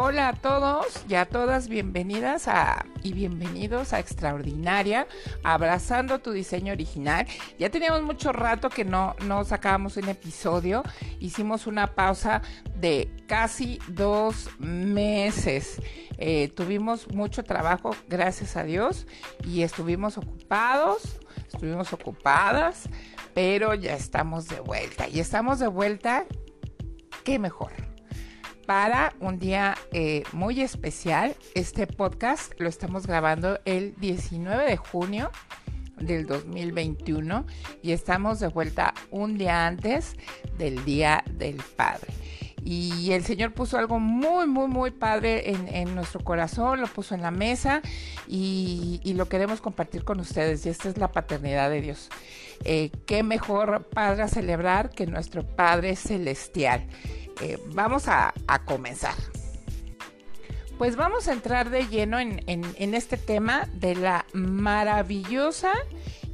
Hola a todos y a todas, bienvenidas a y bienvenidos a Extraordinaria, abrazando tu diseño original. Ya teníamos mucho rato que no, no sacábamos un episodio, hicimos una pausa de casi dos meses. Eh, tuvimos mucho trabajo, gracias a Dios, y estuvimos ocupados, estuvimos ocupadas, pero ya estamos de vuelta. Y estamos de vuelta, qué mejor para un día eh, muy especial. Este podcast lo estamos grabando el 19 de junio del 2021 y estamos de vuelta un día antes del Día del Padre. Y el Señor puso algo muy, muy, muy padre en, nuestro corazón, lo puso en la mesa y, lo queremos compartir con ustedes. Y esta es la paternidad de Dios. Eh, ¿Qué mejor padre celebrar que nuestro Padre Celestial? Eh, vamos a, comenzar. Pues vamos a entrar de lleno en, en este tema de la maravillosa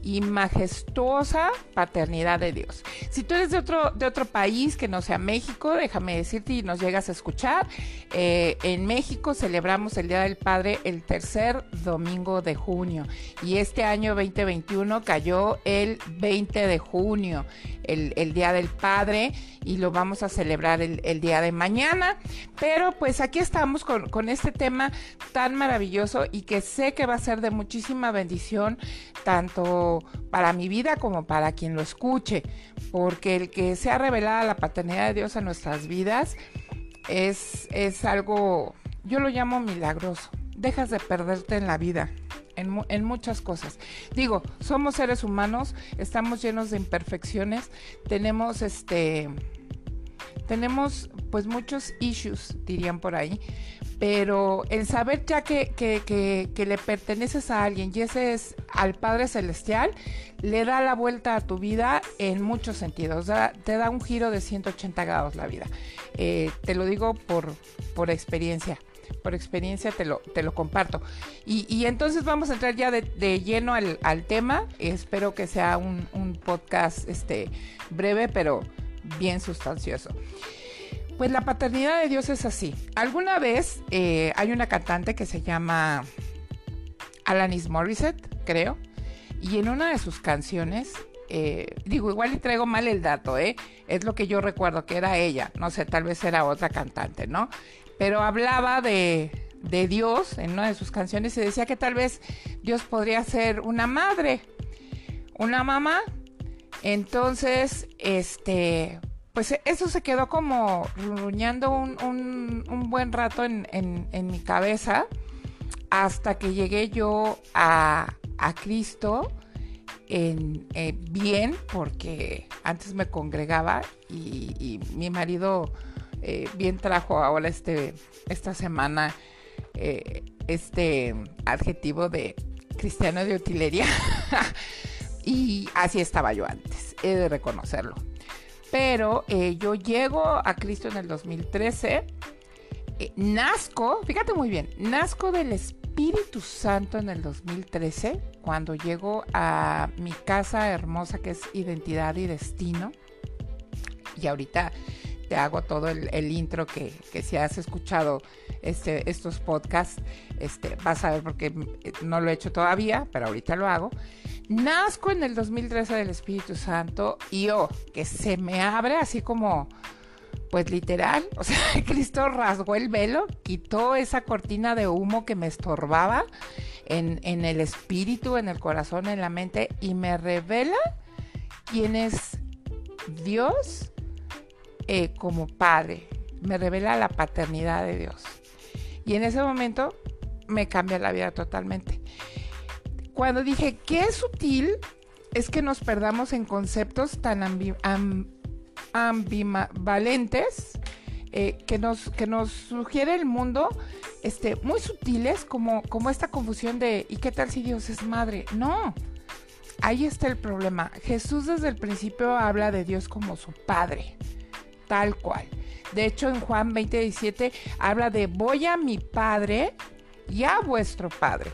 y majestuosa paternidad de Dios. Si tú eres de otro, de otro país que no sea México, déjame decirte y nos llegas a escuchar, eh, en México celebramos el Día del Padre el tercer domingo de junio y este año 2021 cayó el 20 de junio, el, Día del Padre y lo vamos a celebrar el, día de mañana. Pero pues aquí estamos con, con este tema tan maravilloso y que sé que va a ser de muchísima bendición tanto para mi vida como para quien lo escuche, porque el que sea revelada la paternidad de Dios en nuestras vidas es, es algo, yo lo llamo milagroso. Dejas de perderte en la vida, en, en, muchas cosas. Digo, somos seres humanos, estamos llenos de imperfecciones, tenemos este tenemos pues muchos issues, dirían por ahí, pero el saber ya que, que, le perteneces a alguien y ese es al Padre Celestial, le da la vuelta a tu vida en muchos sentidos, te da un giro de 180 grados la vida. Eh, te lo digo por, por experiencia por experiencia te lo, te lo comparto. Y, entonces vamos a entrar ya de, lleno al, tema. Espero que sea un, un, podcast este, breve, pero bien sustancioso. Pues la paternidad de Dios es así. Alguna vez eh, hay una cantante que se llama Alanis Morissette, creo, y en una de sus canciones, eh, digo, igual y traigo mal el dato, ¿eh? Es lo que yo recuerdo que era ella, no sé, tal vez era otra cantante, ¿no? Pero hablaba de, de Dios en una de sus canciones y decía que tal vez Dios podría ser una madre, una mamá. Entonces, este, pues e, eso se quedó como ruñando un, buen rato en, mi cabeza hasta que llegué yo a, Cristo en, eh, bien, porque antes me congregaba y, mi marido eh, bien trajo ahora este, esta semana eh, este adjetivo de cristiano de utilería. y así estaba yo antes, he de reconocerlo pero eh, yo llego a Cristo en el 2013, eh, nazco, fíjate muy bien, nazco del Espíritu Santo en el 2013, cuando llego a mi casa hermosa que es Identidad y Destino, y ahorita hago todo el, intro que, si has escuchado este, estos podcasts, este, vas a ver porque no lo he hecho todavía, pero ahorita lo hago. Nazco en el 2013 del Espíritu Santo y oh, que se me abre así como, pues literal, o sea, Cristo rasgó el velo, quitó esa cortina de humo que me estorbaba en, en el espíritu, en el corazón, en la mente y me revela quién es Dios eh, como padre, me revela la paternidad de Dios. Y en ese momento me cambia la vida totalmente. Cuando dije, qué es sutil, es que nos perdamos en conceptos tan ambivalentes eh, que, nos, que nos sugiere el mundo este, muy sutiles como, como esta confusión de ¿y qué tal si Dios es madre? No, ahí está el problema. Jesús desde el principio habla de Dios como su padre tal cual. De hecho, en Juan 20, habla de voy a mi Padre y a vuestro Padre.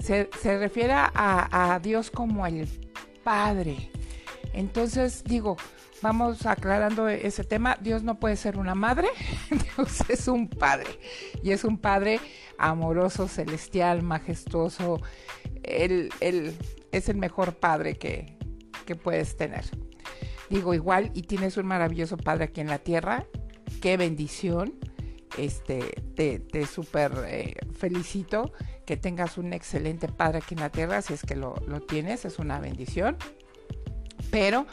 Se, refiere a, Dios como el Padre. Entonces digo, vamos aclarando ese tema. Dios no puede ser una madre, Dios es un padre. Y es un padre amoroso, celestial, majestuoso. Él, él es el mejor padre que, que puedes tener. Digo, igual, y tienes un maravilloso padre aquí en la tierra. Qué bendición. Este, te, te súper eh, felicito que tengas un excelente padre aquí en la tierra, si es que lo, lo tienes, es una bendición pero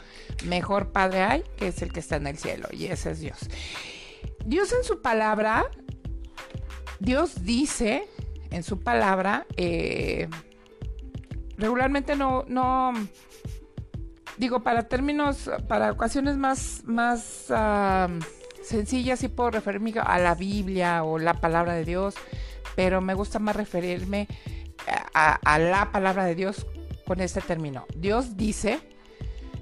mejor Padre hay que es el que está en el cielo y ese es Dios. Dios en su palabra, Dios dice en su palabra, eh, regularmente no, no, digo, para términos, para ocasiones más, más sencillas, sí puedo referirme a la Biblia o la palabra de Dios, pero me gusta más referirme a la palabra de Dios con este término. Dios dice,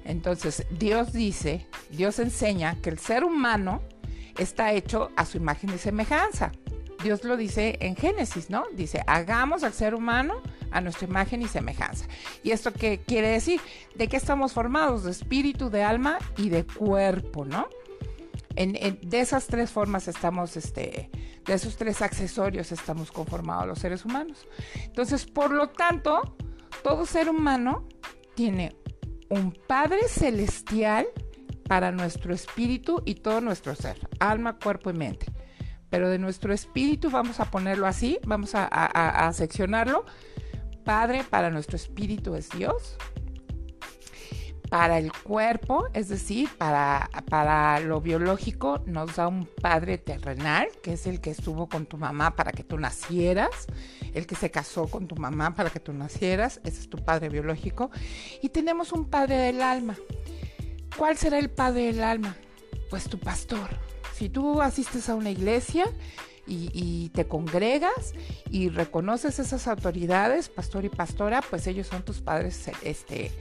entonces, Dios dice, Dios enseña que el ser humano está hecho a su imagen y semejanza. Dios lo dice en Génesis, ¿no? Dice, hagamos al ser humano a nuestra imagen y semejanza. ¿Y esto qué quiere decir? De qué estamos formados, de espíritu, de alma y de cuerpo, ¿no? de esas tres formas estamos, este, de esos tres accesorios estamos conformados los seres humanos. Entonces, por lo tanto, todo ser humano tiene un Padre celestial para nuestro espíritu y todo nuestro ser, alma, cuerpo y mente. Pero de nuestro espíritu vamos a ponerlo así, vamos a, seccionarlo. Padre para nuestro espíritu es Dios, para el cuerpo, es decir, para, para lo biológico, nos da un padre terrenal, que es el que estuvo con tu mamá para que tú nacieras, el que se casó con tu mamá para que tú nacieras, ese es tu padre biológico. Y tenemos un padre del alma. ¿Cuál será el padre del alma? Pues tu pastor. Si tú asistes a una iglesia, y, te congregas y reconoces esas autoridades, pastor y pastora, pues ellos son tus padres este,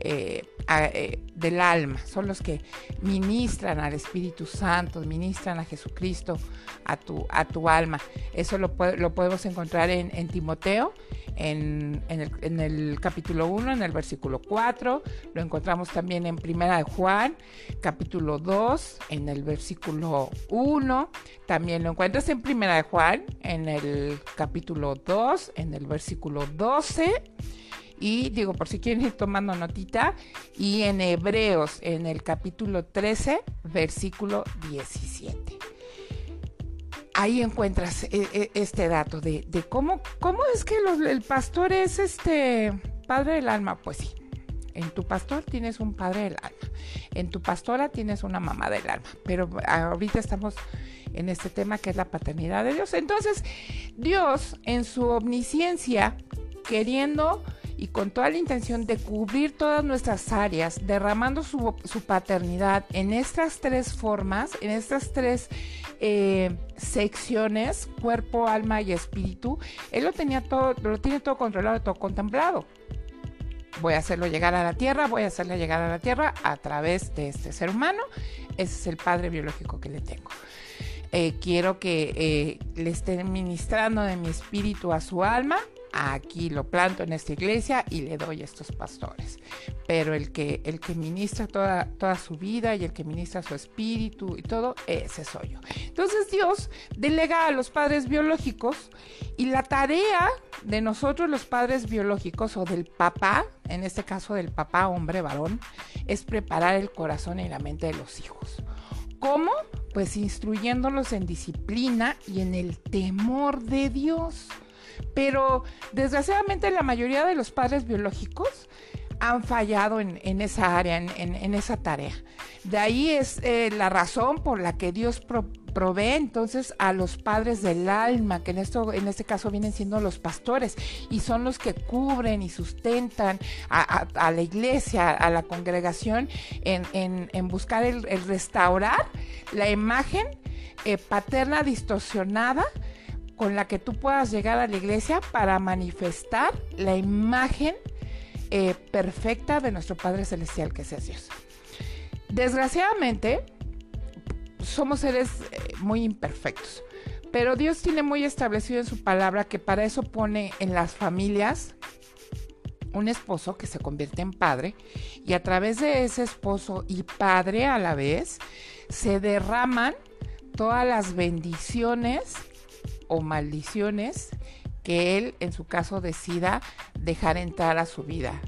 eh, eh, del alma, son los que ministran al Espíritu Santo, ministran a Jesucristo, a tu, a tu alma. Eso lo, lo podemos encontrar en, Timoteo, en, en, el, capítulo 1, en el versículo 4, lo encontramos también en Primera de Juan, capítulo 2, en el versículo 1, también lo encuentras en Primera de Juan, en el capítulo 2, en el versículo 12 y digo, por si quieren ir tomando notita, y en Hebreos, en el capítulo 13, versículo 17. Ahí encuentras e, e, este dato de, cómo, cómo es que el pastor es este padre del alma. Pues sí, en tu pastor tienes un padre del alma, en tu pastora tienes una mamá del alma, pero ahorita estamos en este tema que es la paternidad de Dios. Entonces, Dios en su omnisciencia, queriendo y con toda la intención de cubrir todas nuestras áreas, derramando su, paternidad en estas tres formas, en estas tres eh, secciones, cuerpo, alma y espíritu, Él lo tenía todo, lo tiene todo controlado, todo contemplado. Voy a hacerlo llegar a la tierra, voy a hacerle llegar a la tierra a través de este ser humano. Ese es el padre biológico que le tengo. Eh, quiero que eh, le esté ministrando de mi espíritu a su alma aquí lo planto en esta iglesia y le doy a estos pastores. Pero el que, el que ministra toda, toda su vida y el que ministra su espíritu y todo, ese soy yo. Entonces Dios delega a los padres biológicos y la tarea de nosotros los padres biológicos o del papá, en este caso del papá hombre varón, es preparar el corazón y la mente de los hijos. ¿Cómo? Pues instruyéndolos en disciplina y en el temor de Dios. Pero desgraciadamente la mayoría de los padres biológicos han fallado en, esa área, en, esa tarea. De ahí es eh, la razón por la que Dios provee entonces a los padres del alma, que en, esto, en este caso vienen siendo los pastores, y son los que cubren y sustentan a, la iglesia, a la congregación, en, buscar el, restaurar la imagen eh, paterna distorsionada con la que tú puedas llegar a la iglesia para manifestar la imagen eh, perfecta de nuestro Padre Celestial que es Dios. Desgraciadamente, somos seres eh, muy imperfectos, pero Dios tiene muy establecido en su palabra que para eso pone en las familias un esposo que se convierte en padre y a través de ese esposo y padre a la vez se derraman todas las bendiciones o maldiciones que él en su caso decida dejar entrar a su vida.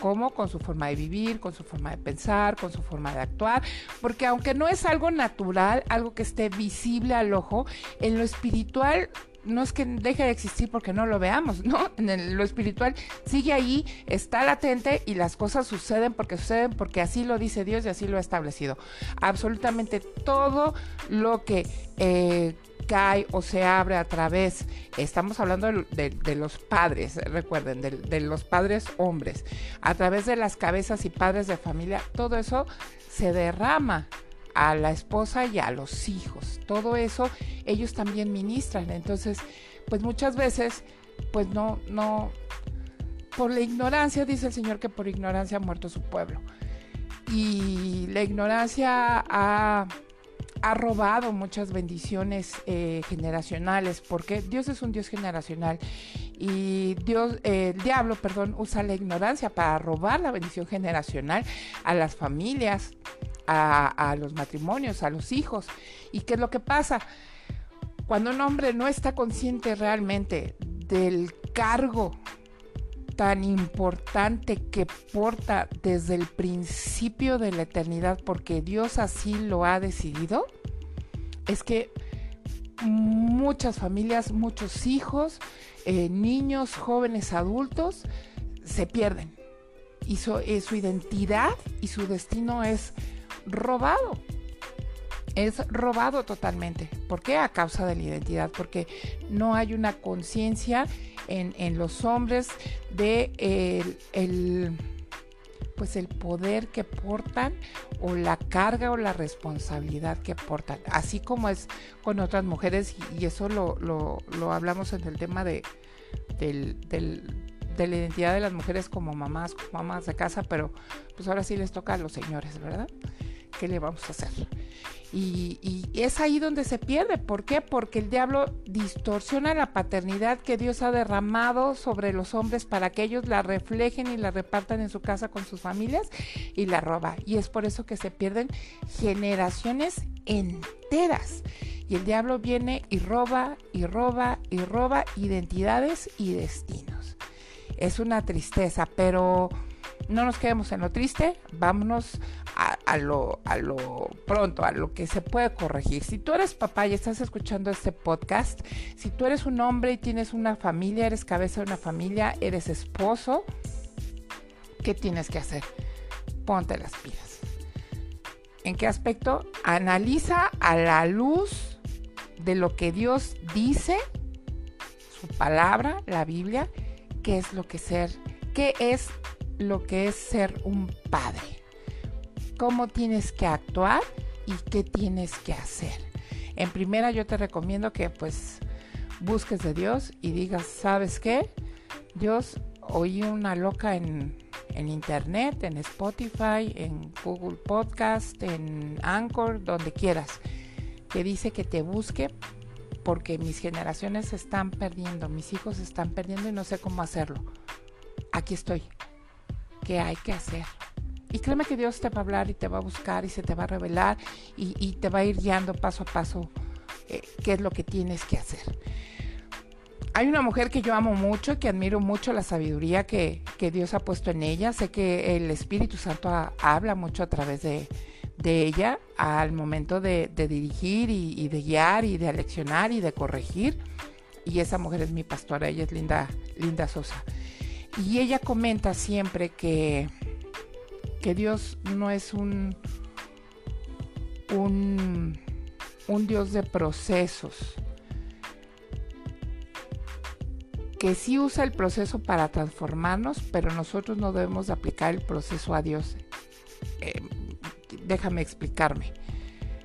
¿Cómo? Con su forma de vivir, con su forma de pensar, con su forma de actuar. Porque aunque no es algo natural, algo que esté visible al ojo, en lo espiritual no es que deje de existir porque no lo veamos, ¿no? En lo espiritual sigue ahí, está latente y las cosas suceden porque suceden porque así lo dice Dios y así lo ha establecido. Absolutamente todo lo que eh, cae o se abre a través, estamos hablando de, los padres, recuerden, de, los padres hombres, a través de las cabezas y padres de familia, todo eso se derrama a la esposa y a los hijos. Todo eso ellos también ministran. Entonces, pues muchas veces, pues no, no, por la ignorancia, dice el Señor que por ignorancia ha muerto su pueblo. Y la ignorancia ha ha robado muchas bendiciones eh, generacionales, porque Dios es un Dios generacional y Dios, eh, el diablo, perdón, usa la ignorancia para robar la bendición generacional a las familias, a, a los matrimonios, a los hijos. ¿Y qué es lo que pasa? Cuando un hombre no está consciente realmente del cargo tan importante que porta desde el principio de la eternidad, porque Dios así lo ha decidido, es que muchas familias, muchos hijos, eh, niños, jóvenes, adultos, se pierden. Y eh, su identidad y su destino es robado es robado totalmente. ¿Por qué? A causa de la identidad, porque no hay una conciencia en, los hombres de el, pues el poder que portan o la carga o la responsabilidad que portan, así como es con otras mujeres y, eso lo, lo, hablamos en el tema de, del, de la identidad de las mujeres como mamás, mamás de casa, pero pues ahora sí les toca a los señores, ¿verdad? ¿Qué le vamos a hacer? Y, es ahí donde se pierde. ¿Por qué? Porque el diablo distorsiona la paternidad que Dios ha derramado sobre los hombres para que ellos la reflejen y la repartan en su casa con sus familias y la roba. Y es por eso que se pierden generaciones enteras. Y el diablo viene y roba y roba y roba identidades y destinos. Es una tristeza, pero no nos quedemos en lo triste, vámonos a, lo, a lo pronto, a lo que se puede corregir. Si tú eres papá y estás escuchando este podcast, si tú eres un hombre y tienes una familia, eres cabeza de una familia, eres esposo, ¿qué tienes que hacer? Ponte las pilas. ¿En qué aspecto? Analiza a la luz de lo que Dios dice, su palabra, la Biblia, qué es lo que ser, qué es lo que es ser un padre. Cómo tienes que actuar y qué tienes que hacer. En primera yo te recomiendo que pues busques de Dios y digas, ¿sabes qué? Dios, oí una loca en, en internet, en Spotify, en Google Podcast, en Anchor, donde quieras, que dice que te busque porque mis generaciones se están perdiendo, mis hijos se están perdiendo y no sé cómo hacerlo. Aquí estoy qué hay que hacer. Y créeme que Dios te va a hablar y te va a buscar y se te va a revelar y, te va a ir guiando paso a paso eh, qué es lo que tienes que hacer. Hay una mujer que yo amo mucho, y que admiro mucho la sabiduría que, Dios ha puesto en ella. Sé que el Espíritu Santo habla mucho a través de, ella al momento de, dirigir y, y, de guiar y de aleccionar y de corregir. Y esa mujer es mi pastora, ella es Linda, Linda Sosa. Y ella comenta siempre que, que Dios no es un, un, Dios de procesos, que sí usa el proceso para transformarnos, pero nosotros no debemos aplicar el proceso a Dios. Eh, déjame explicarme.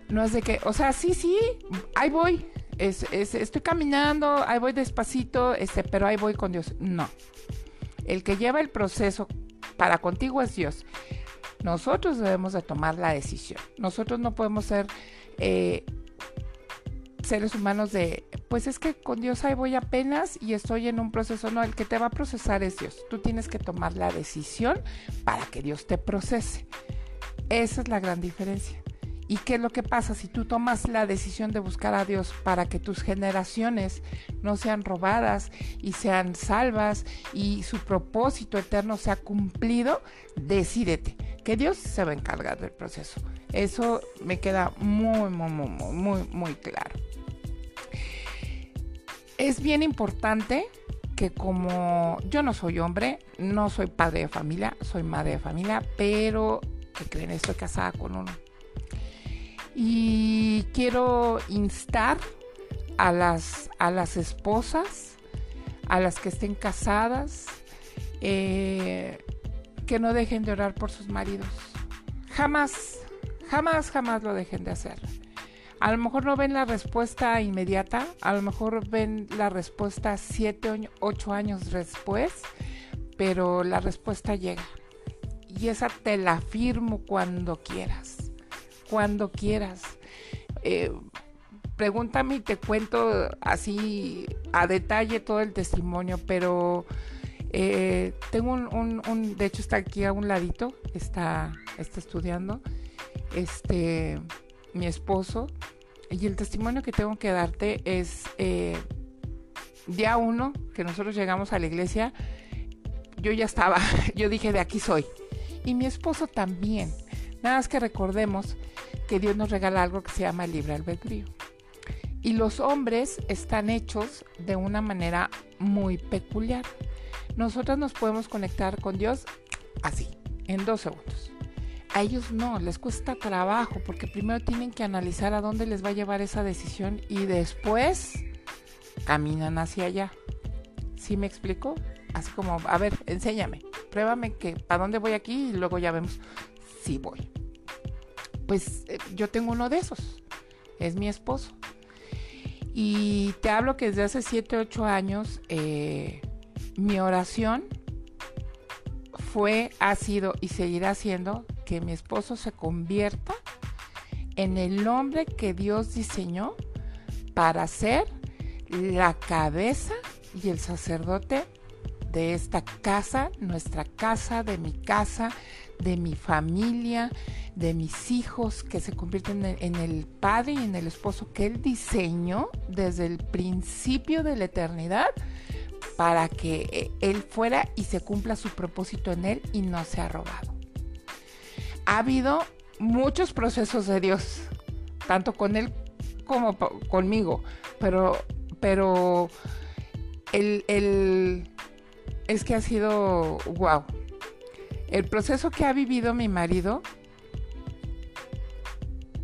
No es de que, o sea, sí, sí, ahí voy, estoy caminando, ahí voy despacito, este, pero ahí voy con Dios. No, el que lleva el proceso para contigo es Dios. Nosotros debemos de tomar la decisión. Nosotros no podemos ser eh, seres humanos de, pues es que con Dios ahí voy apenas y estoy en un proceso, no, el que te va a procesar es Dios. Tú tienes que tomar la decisión para que Dios te procese. Esa es la gran diferencia. ¿Y qué es lo que pasa si tú tomas la decisión de buscar a Dios para que tus generaciones no sean robadas y sean salvas y su propósito eterno sea cumplido? Decídete que Dios se va a encargar del proceso. Eso me queda muy, muy, muy, muy, muy claro. Es bien importante que como yo no soy hombre, no soy padre de familia, soy madre de familia, pero que creen, estoy casada con uno y quiero instar a las, a las esposas, a las que estén casadas, eh, que no dejen de orar por sus maridos. Jamás, jamás, jamás lo dejen de hacer. A lo mejor no ven la respuesta inmediata, a lo mejor ven la respuesta siete, ocho años después, pero la respuesta llega. Y esa te la firmo cuando quieras cuando quieras. Eh, pregúntame y te cuento así a detalle todo el testimonio, pero eh, tengo un, de hecho está aquí a un ladito, está, está estudiando, este, mi esposo, y el testimonio que tengo que darte es eh, día uno que nosotros llegamos a la iglesia, yo ya estaba, yo dije de aquí soy, y mi esposo también. Nada más que recordemos que Dios nos regala algo que se llama libre albedrío. Y los hombres están hechos de una manera muy peculiar. Nosotros nos podemos conectar con Dios así, en dos segundos. A ellos no, les cuesta trabajo porque primero tienen que analizar a dónde les va a llevar esa decisión y después caminan hacia allá. ¿Sí me explico? Así como, a ver, enséñame, pruébame que para dónde voy aquí y luego ya vemos si voy pues eh, yo tengo uno de esos, es mi esposo. Y te hablo que desde hace 7, 8 años eh, mi oración fue, ha sido y seguirá siendo que mi esposo se convierta en el hombre que Dios diseñó para ser la cabeza y el sacerdote de esta casa, nuestra casa, de mi casa, de mi familia, de mis hijos, que se convierten en, el padre y en el esposo que Él diseñó desde el principio de la eternidad para que eh, Él fuera y se cumpla su propósito en Él y no sea robado. Ha habido muchos procesos de Dios, tanto con Él como conmigo, pero, pero el, el, es que ha sido wow el proceso que ha vivido mi marido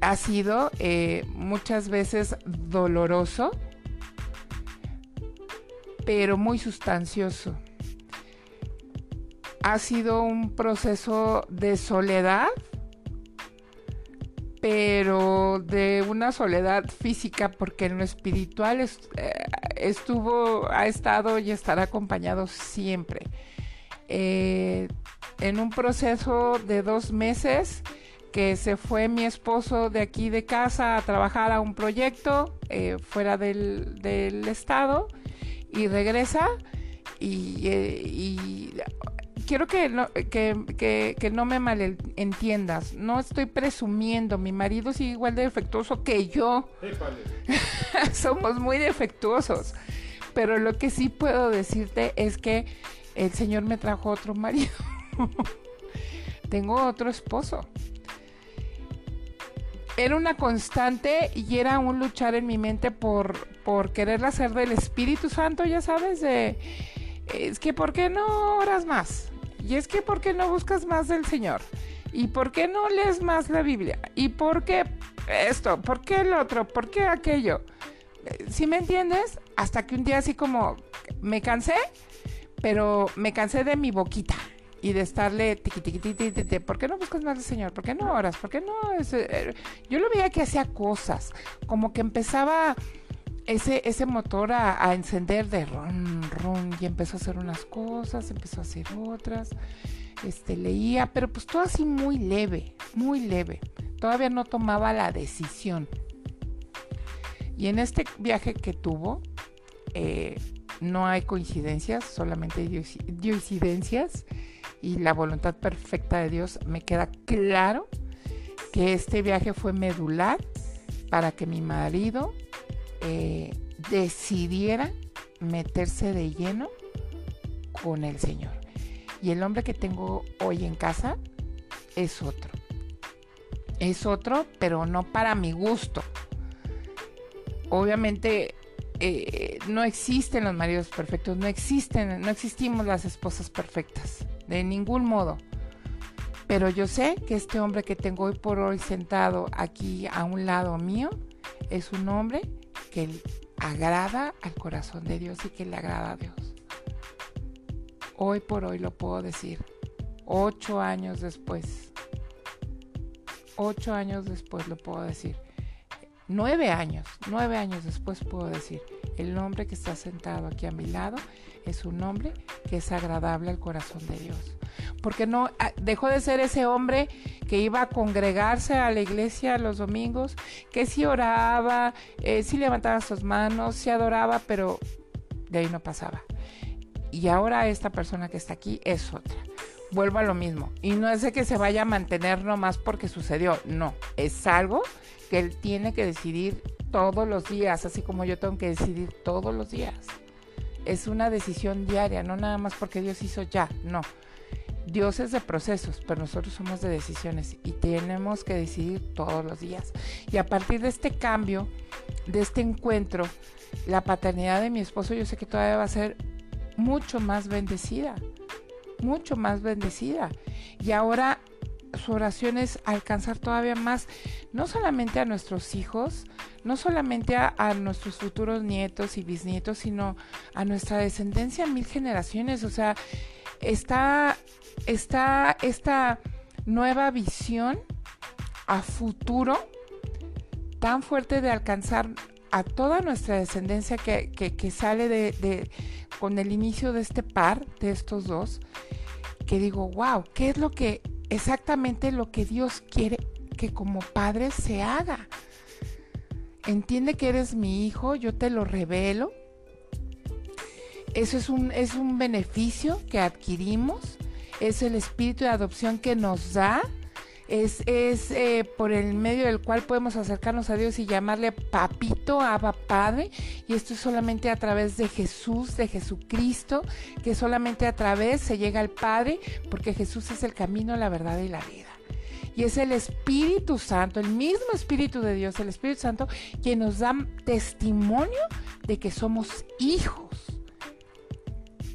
ha sido eh, muchas veces doloroso, pero muy sustancioso. Ha sido un proceso de soledad, pero de una soledad física, porque en lo espiritual eh, estuvo, ha estado y estará acompañado siempre. Eh, en un proceso de dos meses que se fue mi esposo de aquí de casa a trabajar a un proyecto eh, fuera del, estado y regresa y, eh, quiero que no, que, no me malentiendas, no estoy presumiendo, mi marido es igual de defectuoso que yo. Somos muy defectuosos, pero lo que sí puedo decirte es que el Señor me trajo otro marido. Tengo otro esposo. Era una constante y era un luchar en mi mente por, por querer hacer del Espíritu Santo, ya sabes, de... Es que ¿por qué no oras más? Y es que ¿por qué no buscas más del Señor? ¿Y por qué no lees más la Biblia? ¿Y por qué esto? ¿Por qué el otro? ¿Por qué aquello? Si me entiendes? Hasta que un día así como me cansé, pero me cansé de mi boquita y de estarle tiqui, ¿por qué no buscas más al Señor? ¿Por qué no oras? ¿Por qué no? Eh, yo lo veía que hacía cosas, como que empezaba ese, ese motor a, encender de ron, ron, y empezó a hacer unas cosas, empezó a hacer otras, este, leía, pero pues todo así muy leve, muy leve. Todavía no tomaba la decisión. Y en este viaje que tuvo, eh, no hay coincidencias, solamente diosidencias y la voluntad perfecta de Dios. Me queda claro que este viaje fue medular para que mi marido eh, decidiera meterse de lleno con el Señor. Y el hombre que tengo hoy en casa es otro. Es otro, pero no para mi gusto. Obviamente eh, no existen los maridos perfectos, no existen, no existimos las esposas perfectas, de ningún modo. Pero yo sé que este hombre que tengo hoy por hoy sentado aquí a un lado mío es un hombre que agrada al corazón de Dios y que le agrada a Dios. Hoy por hoy lo puedo decir, ocho años después, ocho años después lo puedo decir nueve años, nueve años después puedo decir, el hombre que está sentado aquí a mi lado es un hombre que es agradable al corazón de Dios. Porque no ah, dejó de ser ese hombre que iba a congregarse a la iglesia los domingos, que sí oraba, eh, sí levantaba sus manos, sí adoraba, pero de ahí no pasaba. Y ahora esta persona que está aquí es otra. Vuelvo a lo mismo. Y no es de que se vaya a mantener nomás porque sucedió. No, es algo que él tiene que decidir todos los días, así como yo tengo que decidir todos los días. Es una decisión diaria, no nada más porque Dios hizo ya, no. Dios es de procesos, pero nosotros somos de decisiones y tenemos que decidir todos los días. Y a partir de este cambio, de este encuentro, la paternidad de mi esposo yo sé que todavía va a ser mucho más bendecida, mucho más bendecida. Y ahora su oración es alcanzar todavía más, no solamente a nuestros hijos, no solamente a, nuestros futuros nietos y bisnietos, sino a nuestra descendencia mil generaciones. O sea, está, esta nueva visión a futuro tan fuerte de alcanzar a toda nuestra descendencia que, sale de, de, con el inicio de este par, de estos dos, que digo, wow, ¿qué es lo que exactamente lo que Dios quiere que como padre se haga. Entiende que eres mi hijo, yo te lo revelo. Eso es un, es un beneficio que adquirimos, es el espíritu de adopción que nos da es, es eh, por el medio del cual podemos acercarnos a Dios y llamarle papito, Abba Padre. Y esto es solamente a través de Jesús, de Jesucristo, que solamente a través se llega al Padre, porque Jesús es el camino, la verdad y la vida. Y es el Espíritu Santo, el mismo Espíritu de Dios, el Espíritu Santo, quien nos da testimonio de que somos hijos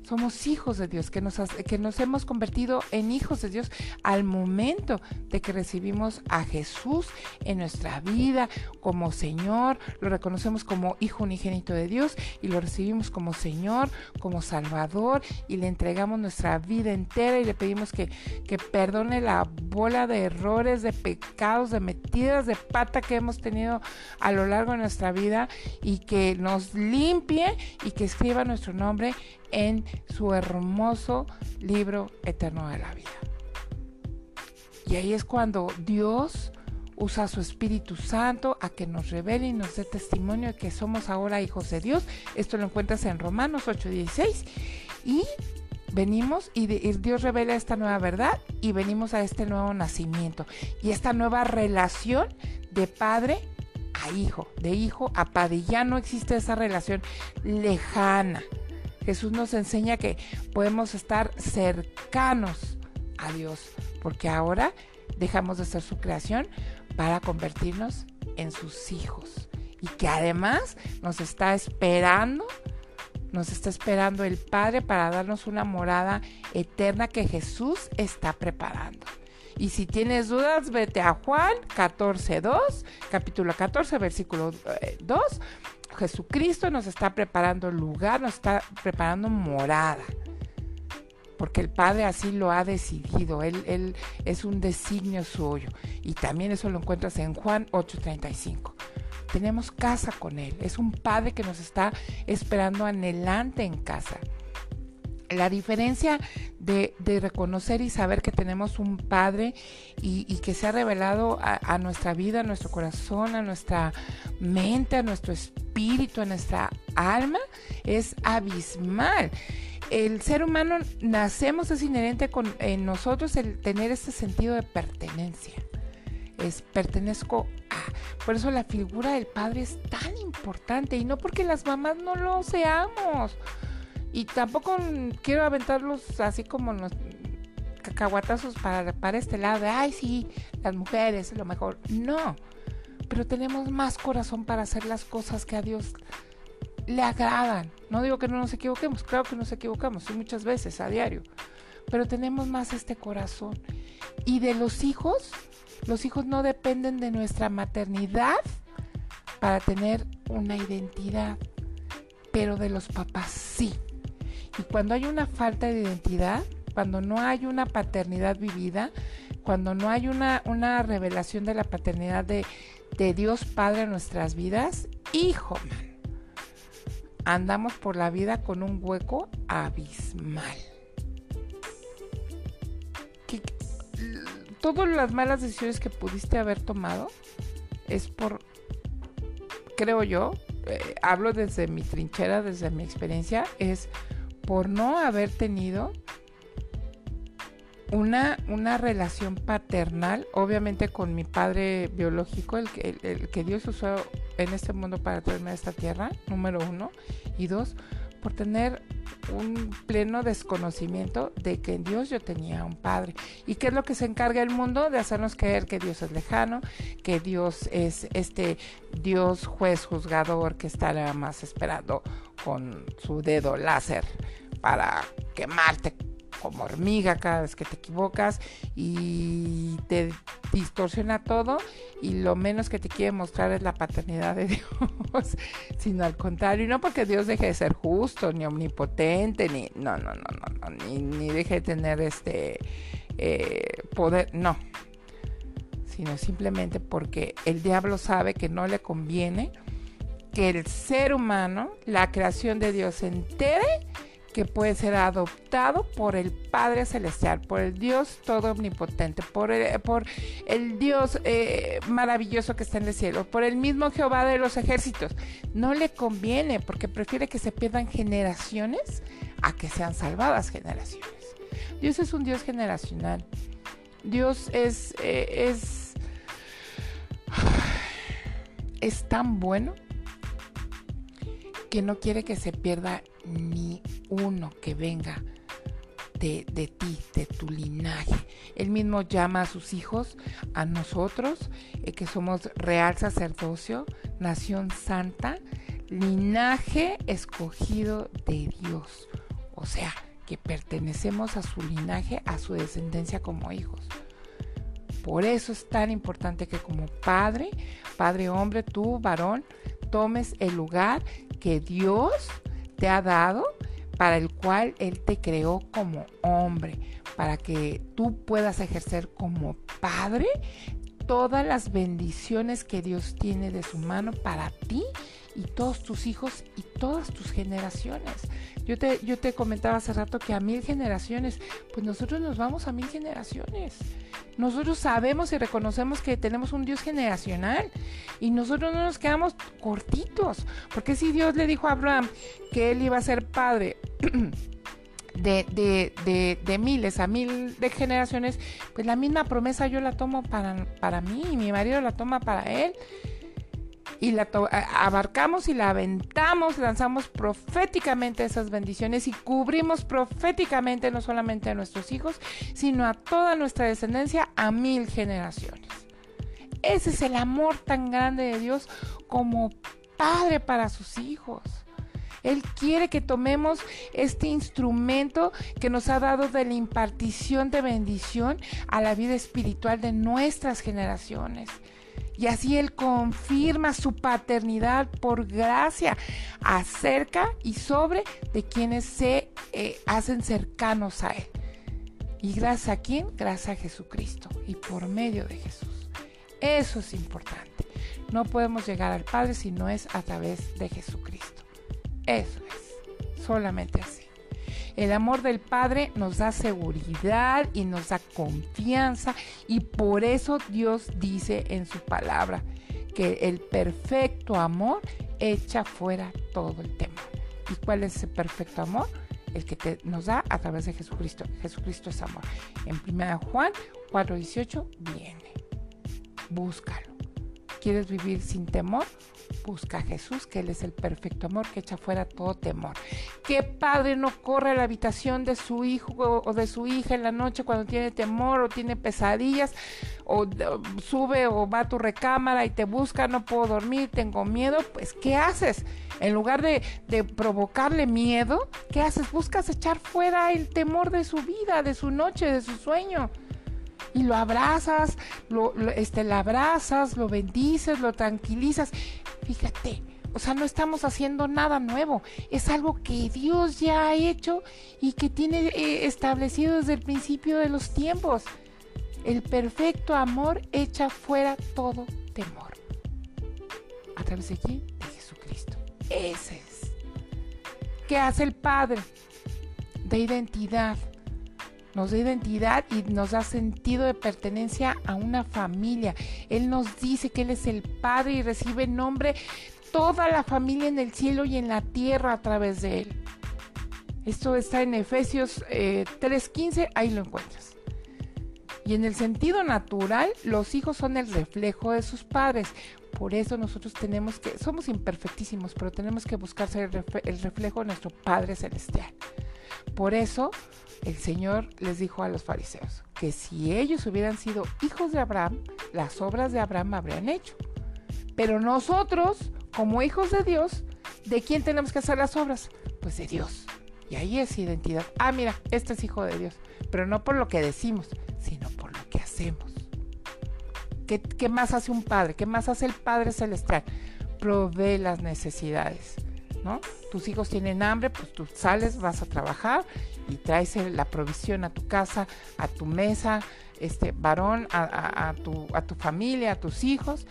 somos hijos de Dios, que nos, que nos hemos convertido en hijos de Dios al momento de que recibimos a Jesús en nuestra vida como Señor, lo reconocemos como Hijo unigénito de Dios y lo recibimos como Señor, como Salvador y le entregamos nuestra vida entera y le pedimos que, que perdone la bola de errores, de pecados, de metidas de pata que hemos tenido a lo largo de nuestra vida y que nos limpie y que escriba nuestro nombre en su hermoso libro eterno de la vida. Y ahí es cuando Dios usa su Espíritu Santo a que nos revele y nos dé testimonio de que somos ahora hijos de Dios. Esto lo encuentras en Romanos 8:16. Y venimos y, Dios revela esta nueva verdad y venimos a este nuevo nacimiento y esta nueva relación de padre a hijo, de hijo a padre. Ya no existe esa relación lejana Jesús nos enseña que podemos estar cercanos a Dios, porque ahora dejamos de ser su creación para convertirnos en sus hijos. Y que además nos está esperando, nos está esperando el Padre para darnos una morada eterna que Jesús está preparando. Y si tienes dudas, vete a Juan 14.2, capítulo 14, versículo 2 eh, Jesucristo nos está preparando lugar, nos está preparando morada. Porque el Padre así lo ha decidido. Él, él es un designio suyo. Y también eso lo encuentras en Juan 8:35. Tenemos casa con Él. Es un Padre que nos está esperando anhelante en casa. La diferencia de, reconocer y saber que tenemos un Padre y, que se ha revelado a, nuestra vida, a nuestro corazón, a nuestra mente, a nuestro espíritu, a nuestra alma, es abismal. El ser humano nacemos, es inherente con, en nosotros el tener este sentido de pertenencia. Es pertenezco a. Por eso la figura del padre es tan importante y no porque las mamás no lo seamos. Y tampoco quiero aventarlos así como los cacahuatazos para, para este lado de, ay, sí, las mujeres, lo mejor. No, pero tenemos más corazón para hacer las cosas que a Dios le agradan. No digo que no nos equivoquemos, claro que nos equivocamos, y muchas veces a diario, pero tenemos más este corazón. Y de los hijos, los hijos no dependen de nuestra maternidad para tener una identidad, pero de los papás sí. Y cuando hay una falta de identidad, cuando no hay una paternidad vivida, cuando no hay una, una revelación de la paternidad de, de Dios Padre en nuestras vidas, hijo, man, andamos por la vida con un hueco abismal. todas las malas decisiones que pudiste haber tomado es por, creo yo, eh, hablo desde mi trinchera, desde mi experiencia, es por no haber tenido una, una relación paternal, obviamente con mi padre biológico, el, el, que Dios usó en este mundo para traerme a esta tierra, número uno, y dos, por tener un pleno desconocimiento de que en Dios yo tenía un padre. ¿Y qué es lo que se encarga el mundo? De hacernos creer que Dios es lejano, que Dios es este Dios juez juzgador que está nada más esperando con su dedo láser para quemarte como hormiga cada vez que te equivocas y te distorsiona todo y lo menos que te quiere mostrar es la paternidad de Dios, sino al contrario, y no porque Dios deje de ser justo, ni omnipotente, ni no, no, no, no, no ni, deje de tener este eh, poder, no, sino simplemente porque el diablo sabe que no le conviene que el ser humano, la creación de Dios entere que puede ser adoptado por el Padre Celestial, por el Dios todo omnipotente, por el, Dios eh, maravilloso que está en el cielo, por el mismo Jehová de los ejércitos. No le conviene porque prefiere que se pierdan generaciones a que sean salvadas generaciones. Dios es un Dios generacional. Dios es, eh, es, es tan bueno que no quiere que se pierda ni uno que venga de, ti, de tu linaje. Él mismo llama a sus hijos, a nosotros, eh, que somos real sacerdocio, nación santa, linaje escogido de Dios. O sea, que pertenecemos a su linaje, a su descendencia como hijos. Por eso es tan importante que como padre, padre hombre, tú, varón, tomes el lugar que Dios te ha dado para el cual Él te creó como hombre, para que tú puedas ejercer como padre todas las bendiciones que Dios tiene de su mano para ti y todos tus hijos y todas tus generaciones. Yo te, yo te comentaba hace rato que a mil generaciones, pues nosotros nos vamos a mil generaciones. Nosotros sabemos y reconocemos que tenemos un Dios generacional y nosotros no nos quedamos cortitos. Porque si Dios le dijo a Abraham que él iba a ser padre de, de, de, miles a mil de generaciones, pues la misma promesa yo la tomo para, para mí y mi marido la toma para él y la abarcamos y la aventamos, lanzamos proféticamente esas bendiciones y cubrimos proféticamente no solamente a nuestros hijos, sino a toda nuestra descendencia a mil generaciones. Ese es el amor tan grande de Dios como padre para sus hijos. Él quiere que tomemos este instrumento que nos ha dado de la impartición de bendición a la vida espiritual de nuestras generaciones. Y así Él confirma su paternidad por gracia acerca y sobre de quienes se eh, hacen cercanos a Él. ¿Y gracias a quién? Gracias a Jesucristo y por medio de Jesús. Eso es importante. No podemos llegar al Padre si no es a través de Jesucristo. Eso es. Solamente así. El amor del Padre nos da seguridad y nos da confianza y por eso Dios dice en su palabra que el perfecto amor echa fuera todo el temor. ¿Y cuál es ese perfecto amor? El que nos da a través de Jesucristo. Jesucristo es amor. En 1 Juan 4:18 viene. Búscalo. ¿Quieres vivir sin temor? Busca a Jesús, que Él es el perfecto amor que echa fuera todo temor. ¿Qué padre no corre a la habitación de su hijo o de su hija en la noche cuando tiene temor o tiene pesadillas? O sube o va a tu recámara y te busca, no puedo dormir, tengo miedo. Pues, ¿qué haces? En lugar de, de provocarle miedo, ¿qué haces? Buscas echar fuera el temor de su vida, de su noche, de su sueño y lo abrazas, lo, este, abrazas, lo bendices, lo tranquilizas. Fíjate, o sea, no estamos haciendo nada nuevo, es algo que Dios ya ha hecho y que tiene eh, establecido desde el principio de los tiempos. El perfecto amor echa fuera todo temor. ¿A través de quién? De Jesucristo. Ese es. ¿Qué hace el Padre? De identidad nos da identidad y nos da sentido de pertenencia a una familia. Él nos dice que Él es el Padre y recibe nombre toda la familia en el cielo y en la tierra a través de Él. Esto está en Efesios 3:15, eh, ahí lo encuentras. Y en el sentido natural, los hijos son el reflejo de sus padres. Por eso nosotros tenemos que, somos imperfectísimos, pero tenemos que buscar el reflejo de nuestro Padre Celestial. Por eso el Señor les dijo a los fariseos que si ellos hubieran sido hijos de Abraham, las obras de Abraham habrían hecho. Pero nosotros, como hijos de Dios, ¿de quién tenemos que hacer las obras? Pues de Dios. Y ahí es identidad. Ah, mira, este es hijo de Dios. Pero no por lo que decimos, sino por lo que hacemos. ¿Qué, qué más hace un padre? ¿Qué más hace el Padre Celestial? Provee las necesidades. ¿no? Tus hijos tienen hambre, pues tú sales, vas a trabajar y traes la provisión a tu casa, a tu mesa, este varón, a, tu, a tu familia, a tus hijos.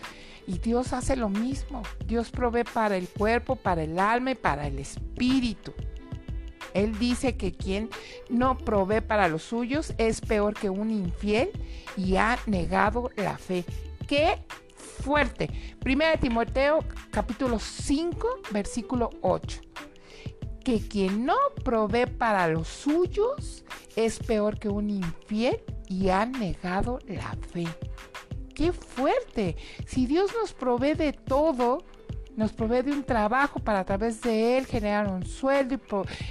Y Dios hace lo mismo. Dios provee para el cuerpo, para el alma y para el espíritu. Él dice que quien no provee para los suyos es peor que un infiel y ha negado la fe. ¿Qué fuerte. Primera de Timoteo capítulo 5 versículo 8. Que quien no provee para los suyos es peor que un infiel y ha negado la fe. ¡Qué fuerte! Si Dios nos provee de todo, nos provee de un trabajo para a través de él generar un sueldo y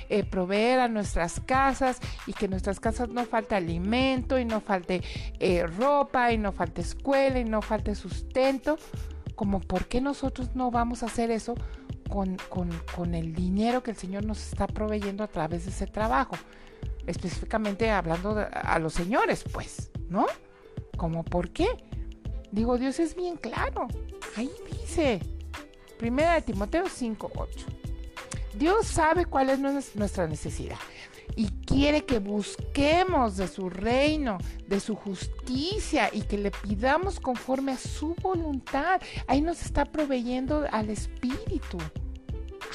eh, proveer a nuestras casas y que en nuestras casas no falte alimento y no falte eh, ropa y no falte escuela y no falte sustento, como por qué nosotros no vamos a hacer eso con, con el dinero que el Señor nos está proveyendo a través de ese trabajo. Específicamente hablando a los señores, pues, ¿no? Como por qué. Digo, Dios es bien claro. Ahí dice, Primera de Timoteo 5:8. Dios sabe cuál es nuestra necesidad y quiere que busquemos de su reino, de su justicia y que le pidamos conforme a su voluntad. Ahí nos está proveyendo al Espíritu.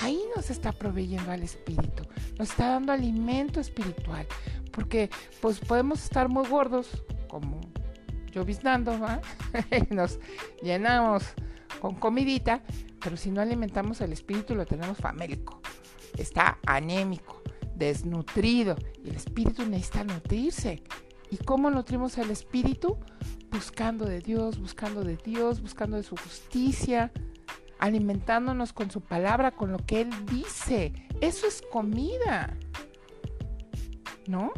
Ahí nos está proveyendo al Espíritu. Nos está dando alimento espiritual. Porque pues podemos estar muy gordos, como yo visnando, ¿va? nos llenamos con comidita, pero si no alimentamos el espíritu lo tenemos famélico, está anémico, desnutrido y el espíritu necesita nutrirse. ¿Y cómo nutrimos el espíritu? Buscando de Dios, buscando de Dios, buscando de su justicia, alimentándonos con su palabra, con lo que Él dice. Eso es comida. ¿No?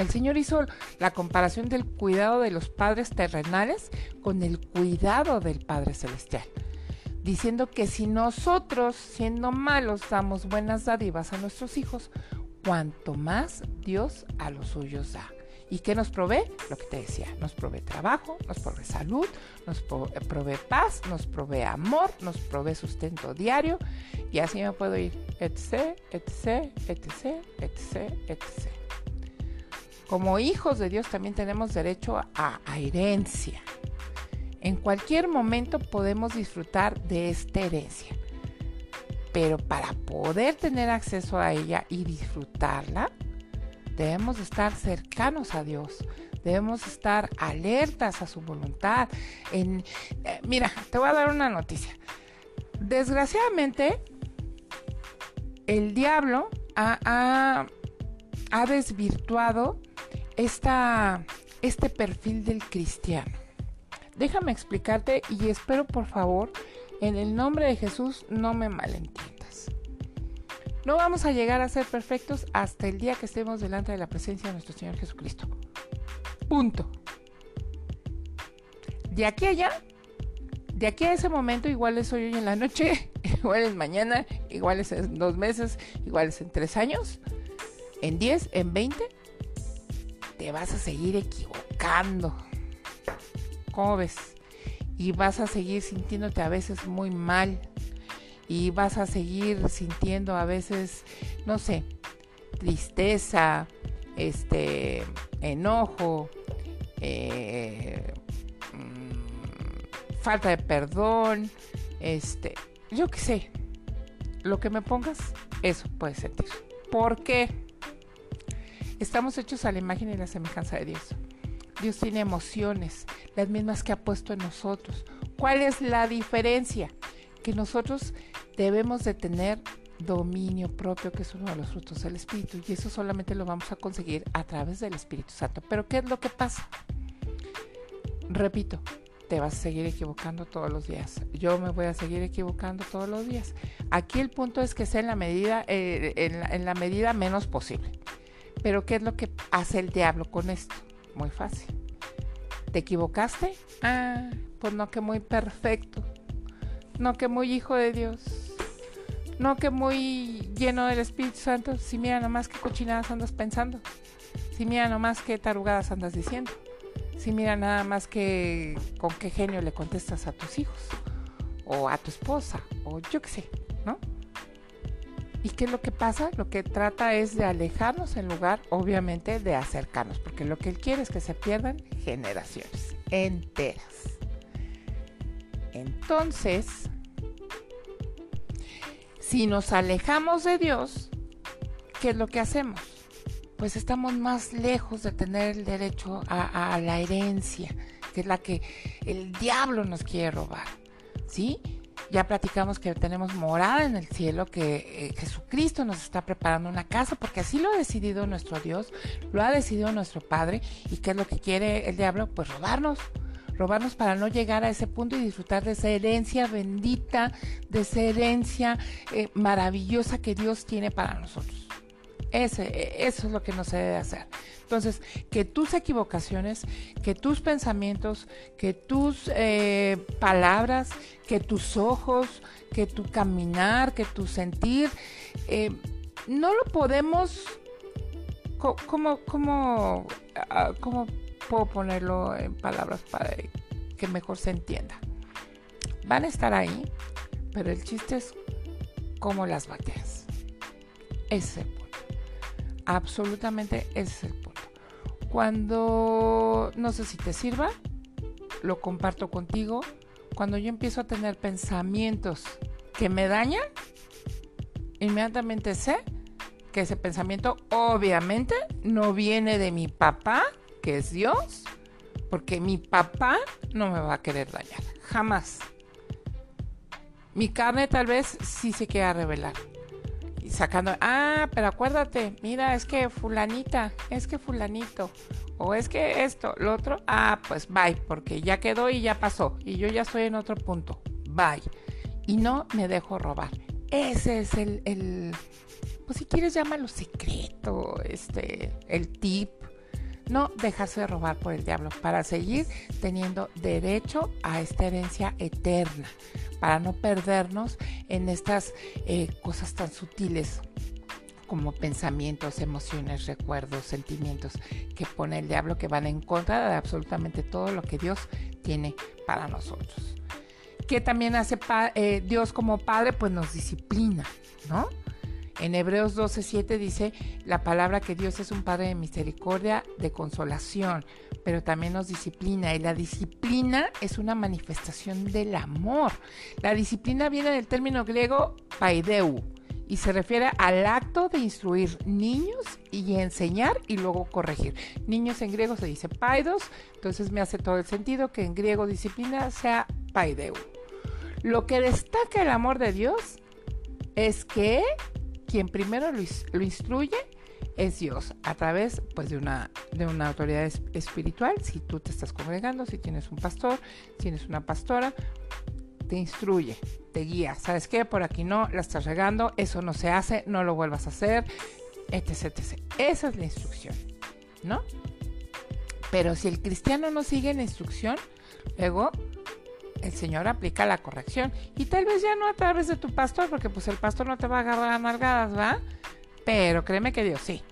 El Señor hizo la comparación del cuidado de los padres terrenales con el cuidado del Padre Celestial, diciendo que si nosotros, siendo malos, damos buenas dádivas a nuestros hijos, cuanto más Dios a los suyos da. ¿Y qué nos provee? Lo que te decía, nos provee trabajo, nos provee salud, nos provee paz, nos provee amor, nos provee sustento diario y así me puedo ir, etc, etc, etc, etc, etc. Como hijos de Dios también tenemos derecho a, herencia. En cualquier momento podemos disfrutar de esta herencia. Pero para poder tener acceso a ella y disfrutarla, debemos estar cercanos a Dios. Debemos estar alertas a su voluntad. En, eh, mira, te voy a dar una noticia. Desgraciadamente, el diablo ha, ha desvirtuado esta, este perfil del cristiano. Déjame explicarte y espero por favor, en el nombre de Jesús, no me malentiendas. No vamos a llegar a ser perfectos hasta el día que estemos delante de la presencia de nuestro Señor Jesucristo. Punto. De aquí a allá, de aquí a ese momento, igual es hoy en la noche, igual es mañana, igual es en dos meses, igual es en tres años, en diez, en veinte, te vas a seguir equivocando. ¿Cómo ves? Y vas a seguir sintiéndote a veces muy mal. Y vas a seguir sintiendo a veces, no sé, tristeza, este, enojo, eh, mm, falta de perdón, este, yo qué sé, lo que me pongas, eso puedes sentir. ¿Por qué? Estamos hechos a la imagen y la semejanza de Dios. Dios tiene emociones, las mismas que ha puesto en nosotros. ¿Cuál es la diferencia? Que nosotros debemos de tener dominio propio, que es uno de los frutos del Espíritu, y eso solamente lo vamos a conseguir a través del Espíritu Santo. Pero ¿qué es lo que pasa? Repito, te vas a seguir equivocando todos los días. Yo me voy a seguir equivocando todos los días. Aquí el punto es que sea en la medida, eh, en la medida menos posible. Pero ¿qué es lo que hace el diablo con esto? Muy fácil. ¿Te equivocaste? Ah, pues no que muy perfecto. No que muy hijo de Dios. No que muy lleno del Espíritu Santo. Si mira nomás qué cochinadas andas pensando. Si mira nomás qué tarugadas andas diciendo. Si mira nada más que con qué genio le contestas a tus hijos. O a tu esposa. O yo qué sé, ¿no? ¿Y qué es lo que pasa? Lo que trata es de alejarnos en lugar, obviamente, de acercarnos, porque lo que él quiere es que se pierdan generaciones enteras. Entonces, si nos alejamos de Dios, ¿qué es lo que hacemos? Pues estamos más lejos de tener el derecho a, la herencia, que es la que el diablo nos quiere robar. ¿Sí? Ya platicamos que tenemos morada en el cielo, que eh, Jesucristo nos está preparando una casa, porque así lo ha decidido nuestro Dios, lo ha decidido nuestro Padre. ¿Y qué es lo que quiere el diablo? Pues robarnos, robarnos para no llegar a ese punto y disfrutar de esa herencia bendita, de esa herencia eh, maravillosa que Dios tiene para nosotros. Ese, e, eso es lo que no se debe hacer. Entonces, que tus equivocaciones, que tus pensamientos, que tus eh, palabras, que tus ojos, que tu caminar, que tu sentir, eh, no lo podemos, ¿cómo, cómo, ah, ¿cómo puedo ponerlo en palabras para que mejor se entienda? Van a estar ahí, pero el chiste es cómo las bateas. Ese. Absolutamente ese es el punto. Cuando, no sé si te sirva, lo comparto contigo. Cuando yo empiezo a tener pensamientos que me dañan, inmediatamente sé que ese pensamiento obviamente no viene de mi papá, que es Dios, porque mi papá no me va a querer dañar, jamás. Mi carne tal vez sí se quiera revelar, sacando, ah, pero acuérdate, mira, es que fulanita, es que fulanito, o es que esto, lo otro, ah, pues bye, porque ya quedó y ya pasó, y yo ya estoy en otro punto, bye. Y no me dejo robar. Ese es el, el pues si quieres llámalo secreto, este, el tip. No dejarse de robar por el diablo para seguir teniendo derecho a esta herencia eterna para no perdernos en estas eh, cosas tan sutiles como pensamientos, emociones, recuerdos, sentimientos que pone el diablo que van en contra de absolutamente todo lo que Dios tiene para nosotros. Que también hace eh, Dios como Padre, pues nos disciplina, ¿no? En Hebreos 12:7 dice la palabra que Dios es un Padre de misericordia, de consolación, pero también nos disciplina. Y la disciplina es una manifestación del amor. La disciplina viene del término griego paideu y se refiere al acto de instruir niños y enseñar y luego corregir. Niños en griego se dice paidos, entonces me hace todo el sentido que en griego disciplina sea paideu. Lo que destaca el amor de Dios es que quien primero lo, instruye es Dios a través pues de una de una autoridad espiritual. Si tú te estás congregando si tienes un pastor si tienes una pastora te instruye te guía. Sabes qué por aquí no la estás regando eso no se hace no lo vuelvas a hacer etc etc. Esa es la instrucción no pero si el cristiano no sigue la instrucción luego el Señor aplica la corrección. Y tal vez ya no a través de tu pastor, porque pues el pastor no te va a agarrar amargadas, ¿va? Pero créeme que Dios sí.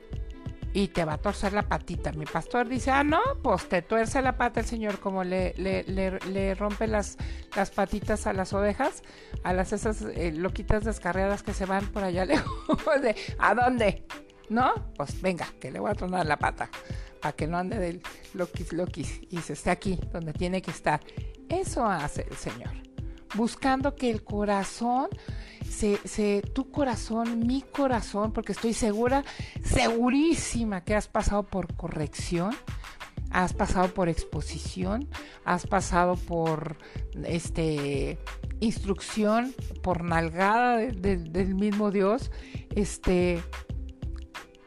Y te va a torcer la patita. Mi pastor dice, ah, no, pues te tuerce la pata el Señor como le, le, rompe las, las patitas a las ovejas, a las esas eh, loquitas descarriadas que se van por allá lejos. ¿A dónde? ¿No? Pues venga, que le voy a tronar la pata para que no ande del loquis loquis y se esté aquí donde tiene que estar. Eso hace el Señor, buscando que el corazón, se, tu corazón, mi corazón, porque estoy segura, segurísima que has pasado por corrección, has pasado por exposición, has pasado por este instrucción, por nalgada del mismo Dios, este